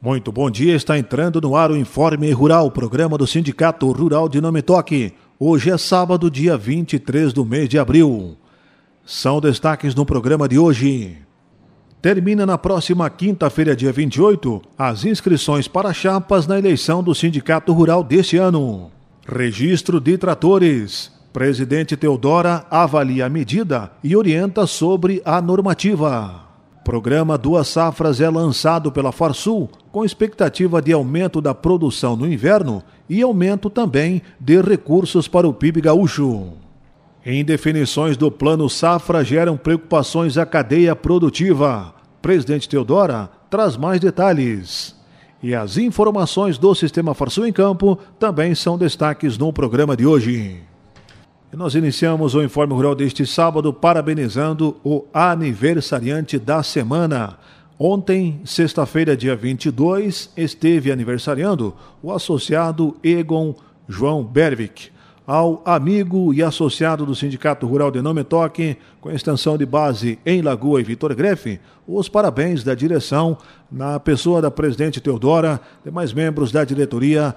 Muito bom dia, está entrando no ar o Informe Rural, programa do Sindicato Rural de Nome Toque. Hoje é sábado, dia 23 do mês de abril. São destaques no programa de hoje. Termina na próxima quinta-feira, dia 28, as inscrições para chapas na eleição do Sindicato Rural deste ano. Registro de tratores. Presidente Teodora avalia a medida e orienta sobre a normativa. Programa Duas Safras é lançado pela Farsul com expectativa de aumento da produção no inverno e aumento também de recursos para o PIB gaúcho. Indefinições do Plano Safra geram preocupações à cadeia produtiva. Presidente Teodora traz mais detalhes. E as informações do Sistema Farsul em Campo também são destaques no programa de hoje. E nós iniciamos o Informe Rural deste sábado parabenizando o aniversariante da semana. Ontem, sexta-feira, dia 22, esteve aniversariando o associado Egon João Berwick. Ao amigo e associado do Sindicato Rural de Nome Toque, com extensão de base em Lagoa e Vitor Grefe, os parabéns da direção, na pessoa da presidente Teodora, demais membros da diretoria,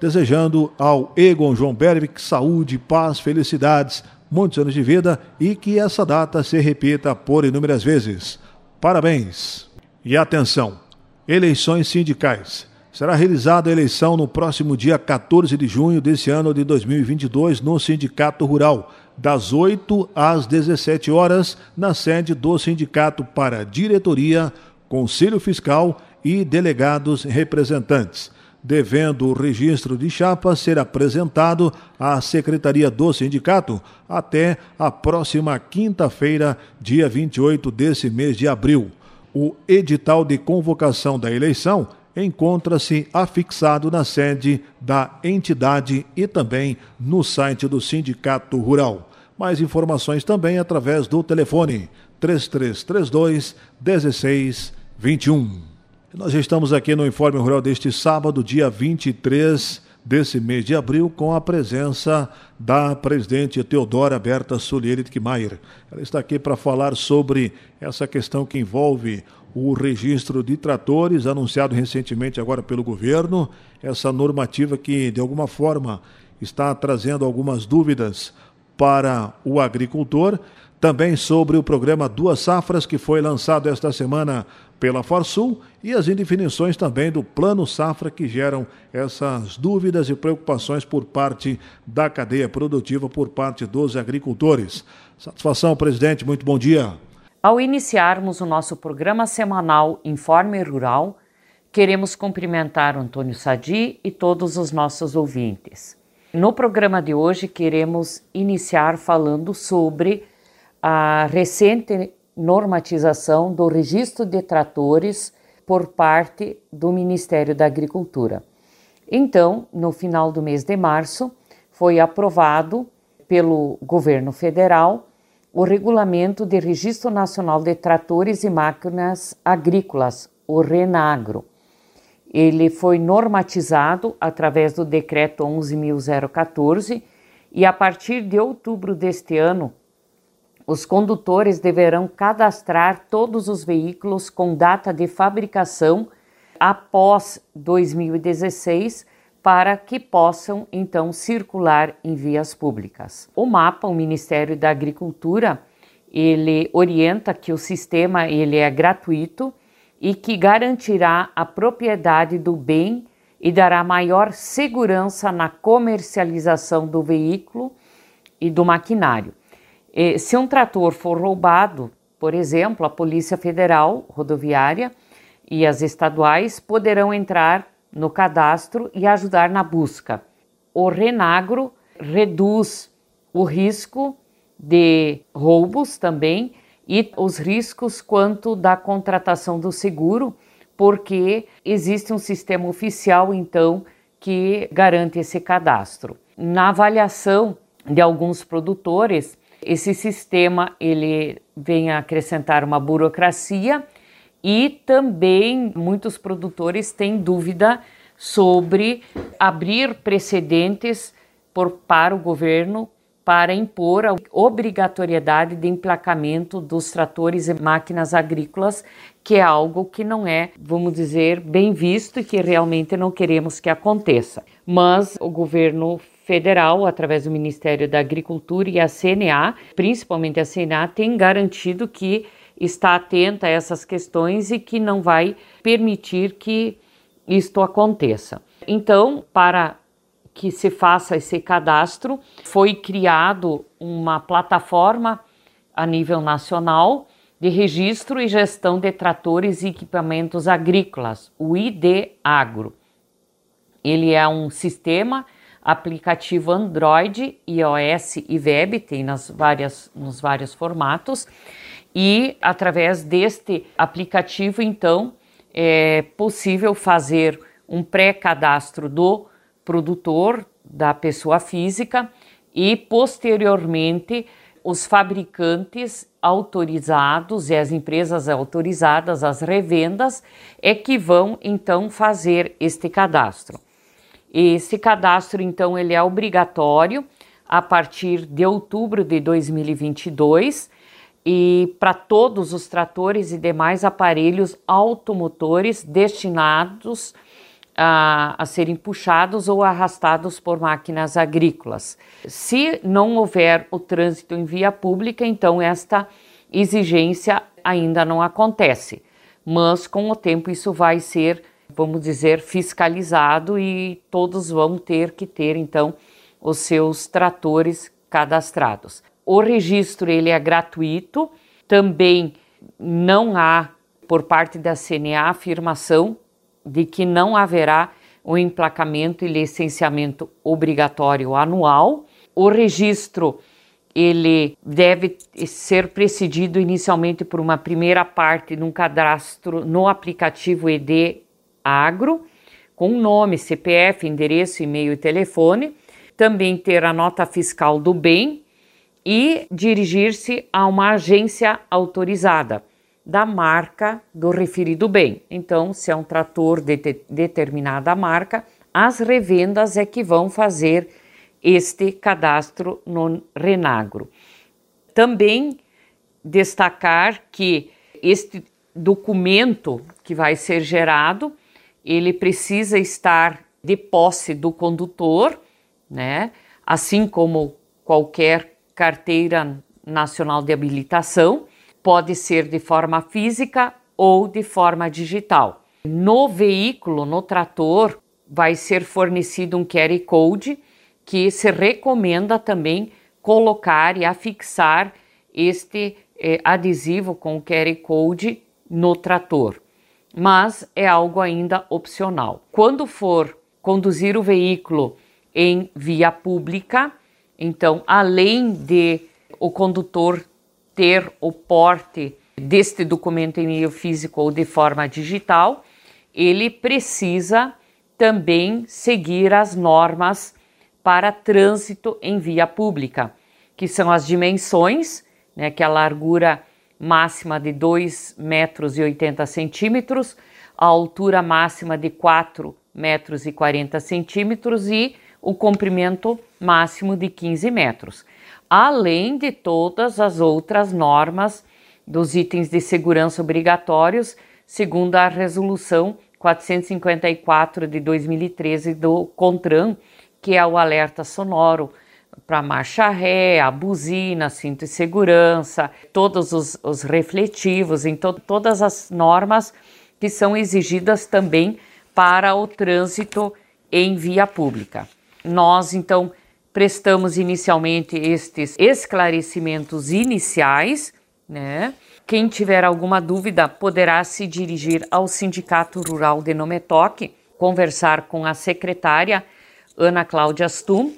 desejando ao Egon João Berwick saúde, paz, felicidades, muitos anos de vida e que essa data se repita por inúmeras vezes. Parabéns! E atenção! Eleições sindicais. Será realizada a eleição no próximo dia 14 de junho desse ano de 2022 no Sindicato Rural, das 8 às 17 horas, na sede do sindicato para diretoria, conselho fiscal e delegados representantes devendo o registro de chapa ser apresentado à Secretaria do Sindicato até a próxima quinta-feira, dia 28 desse mês de abril. O edital de convocação da eleição encontra-se afixado na sede da entidade e também no site do Sindicato Rural. Mais informações também através do telefone 3332 1621. Nós estamos aqui no Informe Rural deste sábado, dia 23 desse mês de abril, com a presença da presidente Teodora Berta Sulierit Kmaier. Ela está aqui para falar sobre essa questão que envolve o registro de tratores, anunciado recentemente agora pelo governo, essa normativa que, de alguma forma, está trazendo algumas dúvidas para o agricultor. Também sobre o programa Duas Safras, que foi lançado esta semana pela Farsul e as indefinições também do Plano Safra que geram essas dúvidas e preocupações por parte da cadeia produtiva, por parte dos agricultores. Satisfação, presidente, muito bom dia. Ao iniciarmos o nosso programa semanal Informe Rural, queremos cumprimentar Antônio Sadi e todos os nossos ouvintes. No programa de hoje, queremos iniciar falando sobre a recente normatização do registro de tratores por parte do Ministério da Agricultura. Então, no final do mês de março, foi aprovado pelo governo federal o Regulamento de Registro Nacional de Tratores e Máquinas Agrícolas, o RENAGRO. Ele foi normatizado através do decreto 11.014 e a partir de outubro deste ano os condutores deverão cadastrar todos os veículos com data de fabricação após 2016 para que possam então circular em vias públicas. O mapa, o Ministério da Agricultura, ele orienta que o sistema ele é gratuito e que garantirá a propriedade do bem e dará maior segurança na comercialização do veículo e do maquinário. Se um trator for roubado, por exemplo, a Polícia Federal Rodoviária e as estaduais poderão entrar no cadastro e ajudar na busca. O Renagro reduz o risco de roubos também e os riscos quanto da contratação do seguro, porque existe um sistema oficial então que garante esse cadastro. Na avaliação de alguns produtores, esse sistema ele vem acrescentar uma burocracia e também muitos produtores têm dúvida sobre abrir precedentes por, para o governo para impor a obrigatoriedade de emplacamento dos tratores e máquinas agrícolas que é algo que não é, vamos dizer, bem visto e que realmente não queremos que aconteça. Mas o governo federal, através do Ministério da Agricultura e a CNA, principalmente a CNA, tem garantido que está atenta a essas questões e que não vai permitir que isto aconteça. Então, para que se faça esse cadastro, foi criado uma plataforma a nível nacional de registro e gestão de tratores e equipamentos agrícolas, o ID Agro. Ele é um sistema aplicativo Android, iOS e web, tem nas várias, nos vários formatos, e através deste aplicativo, então, é possível fazer um pré-cadastro do produtor, da pessoa física, e posteriormente os fabricantes autorizados e as empresas autorizadas, as revendas, é que vão então fazer este cadastro. Esse cadastro, então, ele é obrigatório a partir de outubro de 2022 e para todos os tratores e demais aparelhos automotores destinados a, a, serem puxados ou arrastados por máquinas agrícolas. Se não houver o trânsito em via pública, então esta exigência ainda não acontece, mas com o tempo isso vai ser, vamos dizer, fiscalizado e todos vão ter que ter então os seus tratores cadastrados. O registro ele é gratuito, também não há por parte da CNA afirmação de que não haverá o emplacamento e licenciamento obrigatório anual. O registro ele deve ser precedido inicialmente por uma primeira parte num cadastro no aplicativo ED Agro, com nome, CPF, endereço, e-mail e telefone, também ter a nota fiscal do bem e dirigir-se a uma agência autorizada da marca do referido bem. Então, se é um trator de determinada marca, as revendas é que vão fazer este cadastro no Renagro. Também destacar que este documento que vai ser gerado, ele precisa estar de posse do condutor, né? Assim como qualquer carteira nacional de habilitação, pode ser de forma física ou de forma digital. No veículo, no trator, vai ser fornecido um QR Code que se recomenda também colocar e afixar este eh, adesivo com o QR Code no trator, mas é algo ainda opcional. Quando for conduzir o veículo em via pública, então, além de o condutor ter o porte deste documento em meio físico ou de forma digital, ele precisa também seguir as normas para trânsito em via pública, que são as dimensões, né, que é a largura máxima de 2 metros e 80 centímetros, a altura máxima de 4 metros e 40 centímetros e o comprimento máximo de 15 metros além de todas as outras normas dos itens de segurança obrigatórios, segundo a resolução 454 de 2013 do CONTRAN, que é o alerta sonoro para marcha ré, a buzina, cinto de segurança, todos os, os refletivos, em to todas as normas que são exigidas também para o trânsito em via pública. Nós, então, prestamos inicialmente estes esclarecimentos iniciais, né? Quem tiver alguma dúvida poderá se dirigir ao Sindicato Rural de Nometoque, conversar com a secretária Ana Cláudia Stum,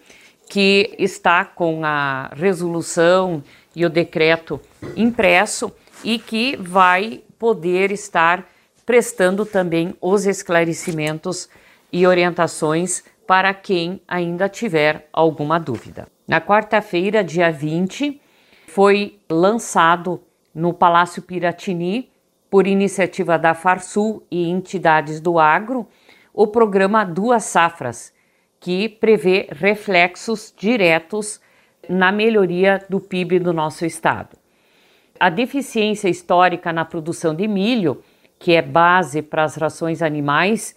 que está com a resolução e o decreto impresso e que vai poder estar prestando também os esclarecimentos e orientações para quem ainda tiver alguma dúvida. Na quarta-feira, dia 20, foi lançado no Palácio Piratini, por iniciativa da Farsul e entidades do agro, o programa Duas Safras, que prevê reflexos diretos na melhoria do PIB do nosso estado. A deficiência histórica na produção de milho que é base para as rações animais,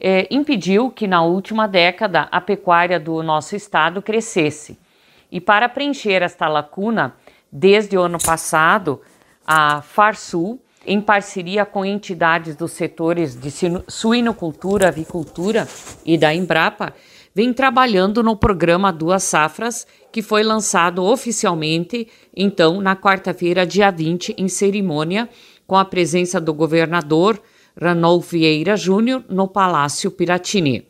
é, impediu que na última década a pecuária do nosso estado crescesse. E para preencher esta lacuna, desde o ano passado, a Farsul, em parceria com entidades dos setores de suinocultura, avicultura e da Embrapa, vem trabalhando no programa Duas Safras, que foi lançado oficialmente, então, na quarta-feira, dia 20, em cerimônia, com a presença do governador Ranolfo Vieira Júnior no Palácio Piratini.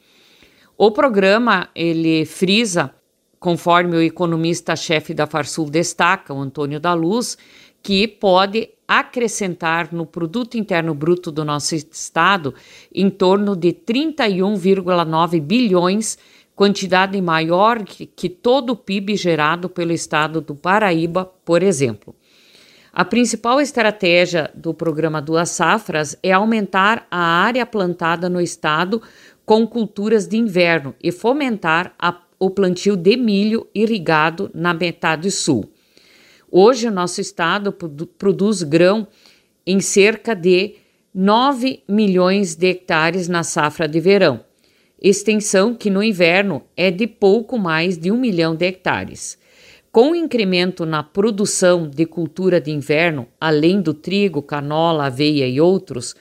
O programa, ele frisa, conforme o economista-chefe da Farsul destaca, o Antônio da Luz, que pode acrescentar no produto interno bruto do nosso estado em torno de 31,9 bilhões, quantidade maior que todo o PIB gerado pelo estado do Paraíba, por exemplo. A principal estratégia do programa Duas Safras é aumentar a área plantada no estado com culturas de inverno e fomentar a, o plantio de milho irrigado na metade sul. Hoje, o nosso estado produz grão em cerca de 9 milhões de hectares na safra de verão, extensão que no inverno é de pouco mais de um milhão de hectares. Com o incremento na produção de cultura de inverno, além do trigo, canola, aveia e outros,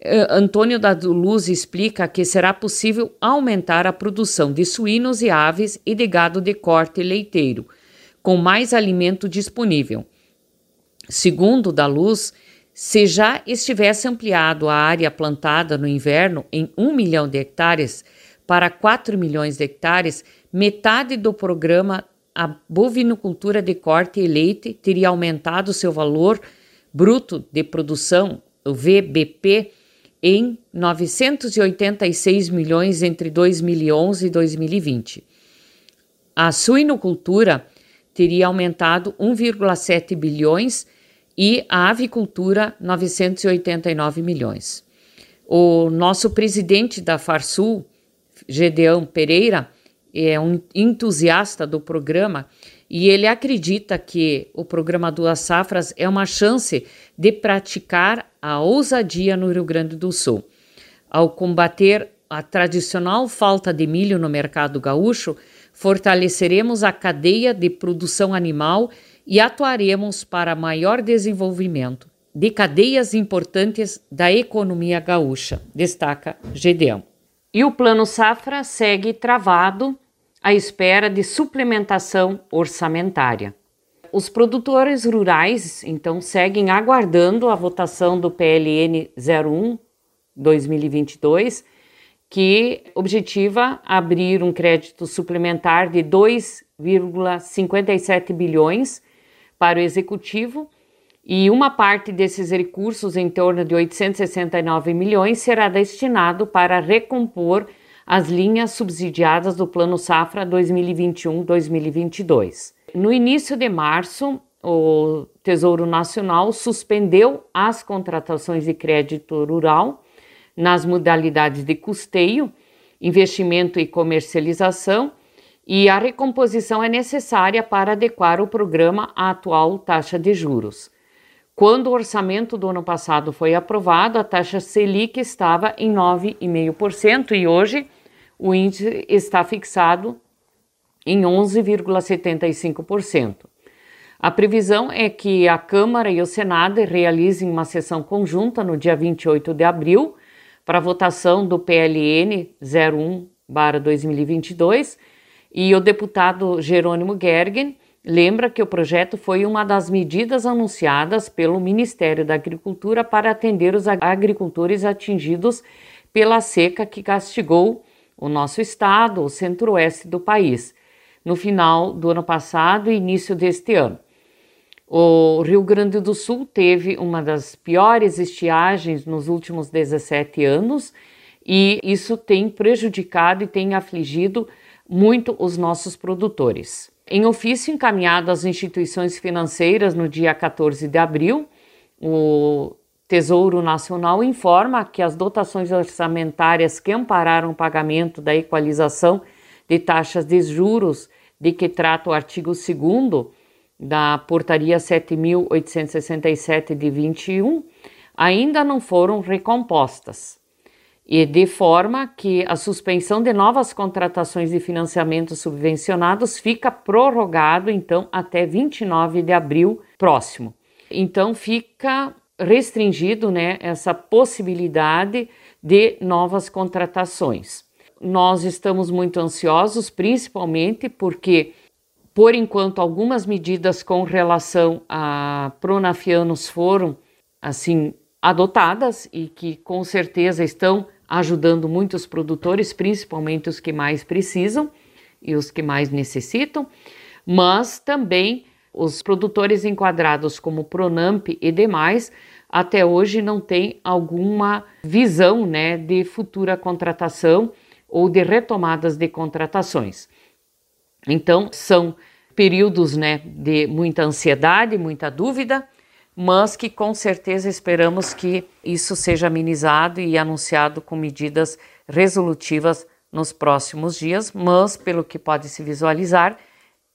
eh, Antônio da Luz explica que será possível aumentar a produção de suínos e aves e de gado de corte leiteiro com mais alimento disponível. Segundo da Luz, se já estivesse ampliado a área plantada no inverno em 1 milhão de hectares para 4 milhões de hectares, metade do programa A Bovinocultura de Corte e Leite teria aumentado seu valor bruto de produção, o VBP, em 986 milhões entre 2011 e 2020. A suinocultura teria aumentado 1,7 bilhões e a avicultura 989 milhões. O nosso presidente da Farsul, Gedeão Pereira, é um entusiasta do programa e ele acredita que o programa Duas Safras é uma chance de praticar a ousadia no Rio Grande do Sul. Ao combater a tradicional falta de milho no mercado gaúcho, fortaleceremos a cadeia de produção animal e atuaremos para maior desenvolvimento de cadeias importantes da economia gaúcha, destaca Gedeão. E o Plano Safra segue travado à espera de suplementação orçamentária. Os produtores rurais, então, seguem aguardando a votação do PLN 01 2022 que objetiva abrir um crédito suplementar de 2,57 bilhões para o executivo e uma parte desses recursos, em torno de 869 milhões, será destinado para recompor as linhas subsidiadas do Plano Safra 2021-2022. No início de março, o Tesouro Nacional suspendeu as contratações de crédito rural nas modalidades de custeio, investimento e comercialização, e a recomposição é necessária para adequar o programa à atual taxa de juros. Quando o orçamento do ano passado foi aprovado, a taxa Selic estava em 9,5% e hoje o índice está fixado em 11,75%. A previsão é que a Câmara e o Senado realizem uma sessão conjunta no dia 28 de abril para votação do PLN 01/2022 e o deputado Jerônimo Gergen lembra que o projeto foi uma das medidas anunciadas pelo Ministério da Agricultura para atender os agricultores atingidos pela seca que castigou o nosso estado, o centro-oeste do país, no final do ano passado e início deste ano. O Rio Grande do Sul teve uma das piores estiagens nos últimos 17 anos e isso tem prejudicado e tem afligido muito os nossos produtores. Em ofício encaminhado às instituições financeiras no dia 14 de abril, o Tesouro Nacional informa que as dotações orçamentárias que ampararam o pagamento da equalização de taxas de juros de que trata o artigo 2 da Portaria 7.867 de 21, ainda não foram recompostas. E de forma que a suspensão de novas contratações de financiamentos subvencionados fica prorrogado então até 29 de abril próximo. Então fica restringido, né, essa possibilidade de novas contratações. Nós estamos muito ansiosos, principalmente porque por enquanto, algumas medidas com relação a pronafianos foram assim adotadas e que com certeza estão ajudando muitos produtores, principalmente os que mais precisam e os que mais necessitam, mas também os produtores enquadrados como Pronamp e demais até hoje não têm alguma visão né, de futura contratação ou de retomadas de contratações. Então, são períodos né, de muita ansiedade, muita dúvida, mas que com certeza esperamos que isso seja amenizado e anunciado com medidas resolutivas nos próximos dias, mas pelo que pode se visualizar,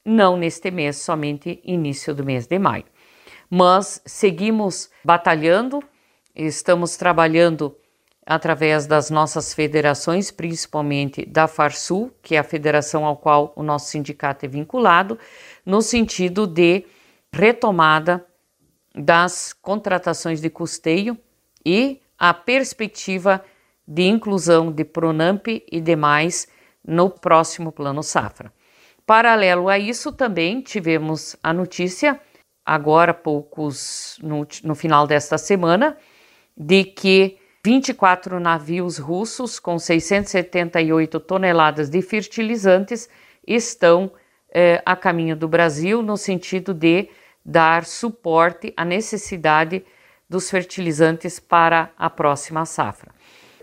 não neste mês, somente início do mês de maio. Mas seguimos batalhando, estamos trabalhando através das nossas federações, principalmente da Farsul, que é a federação ao qual o nosso sindicato é vinculado, no sentido de retomada das contratações de custeio e a perspectiva de inclusão de Pronamp e demais no próximo Plano Safra. Paralelo a isso, também tivemos a notícia, agora poucos no, no final desta semana, de que 24 navios russos com 678 toneladas de fertilizantes estão eh, a caminho do Brasil no sentido de dar suporte à necessidade dos fertilizantes para a próxima safra.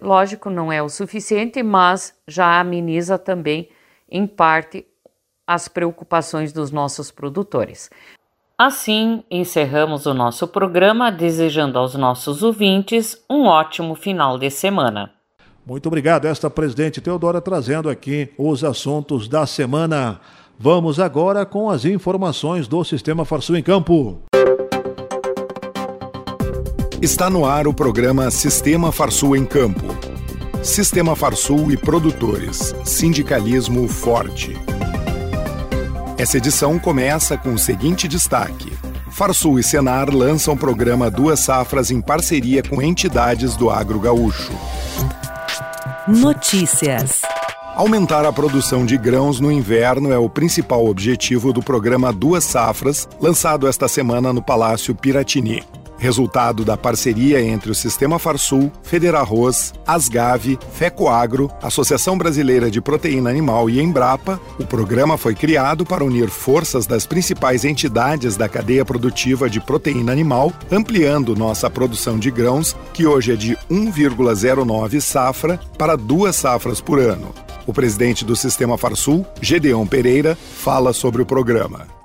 Lógico, não é o suficiente, mas já ameniza também, em parte, as preocupações dos nossos produtores. Assim, encerramos o nosso programa desejando aos nossos ouvintes um ótimo final de semana. Muito obrigado, esta presidente Teodora trazendo aqui os assuntos da semana. Vamos agora com as informações do Sistema Farsul em Campo. Está no ar o programa Sistema Farsul em Campo. Sistema Farsul e produtores. Sindicalismo forte. Essa edição começa com o seguinte destaque. Farsul e Senar lançam o programa Duas Safras em parceria com entidades do agro gaúcho. Notícias. Aumentar a produção de grãos no inverno é o principal objetivo do programa Duas Safras, lançado esta semana no Palácio Piratini resultado da parceria entre o Sistema Farsul, Federarroz, Asgave, Fecoagro, Associação Brasileira de Proteína Animal e Embrapa, o programa foi criado para unir forças das principais entidades da cadeia produtiva de proteína animal, ampliando nossa produção de grãos, que hoje é de 1,09 safra para duas safras por ano. O presidente do Sistema Farsul, Gedeon Pereira, fala sobre o programa.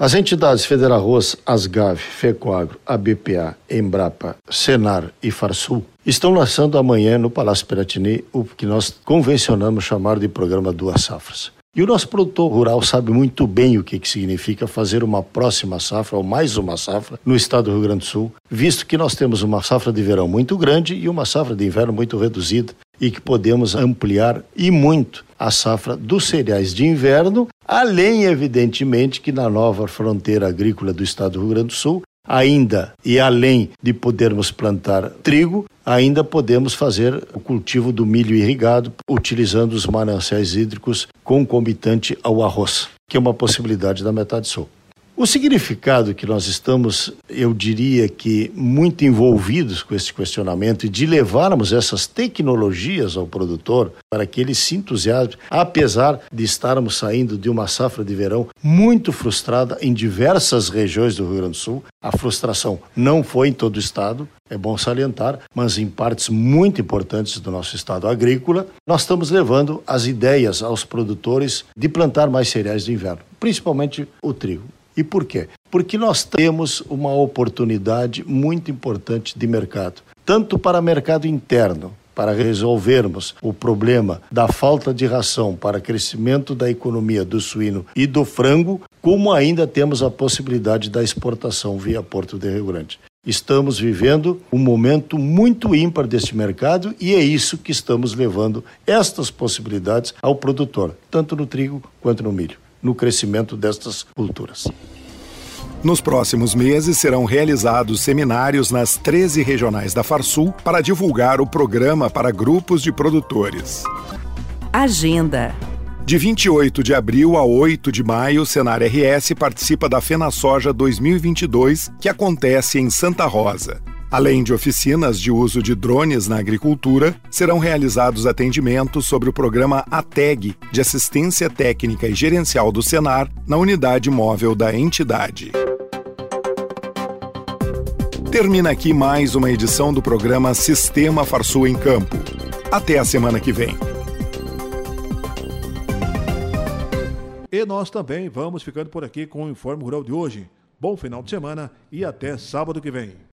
As entidades Federarroz, Asgave, Fecoagro, ABPA, Embrapa, Senar e Farsul estão lançando amanhã no Palácio Piratini o que nós convencionamos chamar de programa Duas Safras. E o nosso produtor rural sabe muito bem o que, que significa fazer uma próxima safra ou mais uma safra no estado do Rio Grande do Sul, visto que nós temos uma safra de verão muito grande e uma safra de inverno muito reduzida e que podemos ampliar e muito a safra dos cereais de inverno, além, evidentemente, que na nova fronteira agrícola do estado do Rio Grande do Sul, ainda e além de podermos plantar trigo, ainda podemos fazer o cultivo do milho irrigado, utilizando os mananciais hídricos concomitante ao arroz, que é uma possibilidade da metade sul. O significado que nós estamos, eu diria que muito envolvidos com esse questionamento e de levarmos essas tecnologias ao produtor para que ele se entusiasme, apesar de estarmos saindo de uma safra de verão muito frustrada em diversas regiões do Rio Grande do Sul. A frustração não foi em todo o estado, é bom salientar, mas em partes muito importantes do nosso estado agrícola, nós estamos levando as ideias aos produtores de plantar mais cereais de inverno, principalmente o trigo. E por quê? Porque nós temos uma oportunidade muito importante de mercado, tanto para mercado interno, para resolvermos o problema da falta de ração para crescimento da economia do suíno e do frango, como ainda temos a possibilidade da exportação via Porto de Rio Grande. Estamos vivendo um momento muito ímpar deste mercado e é isso que estamos levando estas possibilidades ao produtor, tanto no trigo quanto no milho, no crescimento destas culturas. Nos próximos meses serão realizados seminários nas 13 regionais da Farsul para divulgar o programa para grupos de produtores. Agenda de 28 de abril a 8 de maio, o Senar RS participa da FenaSoja 2022, que acontece em Santa Rosa. Além de oficinas de uso de drones na agricultura, serão realizados atendimentos sobre o programa ATEG, de assistência técnica e gerencial do Senar, na unidade móvel da entidade. Termina aqui mais uma edição do programa Sistema Farsul em Campo. Até a semana que vem. E nós também vamos ficando por aqui com o Informe Rural de hoje. Bom final de semana e até sábado que vem.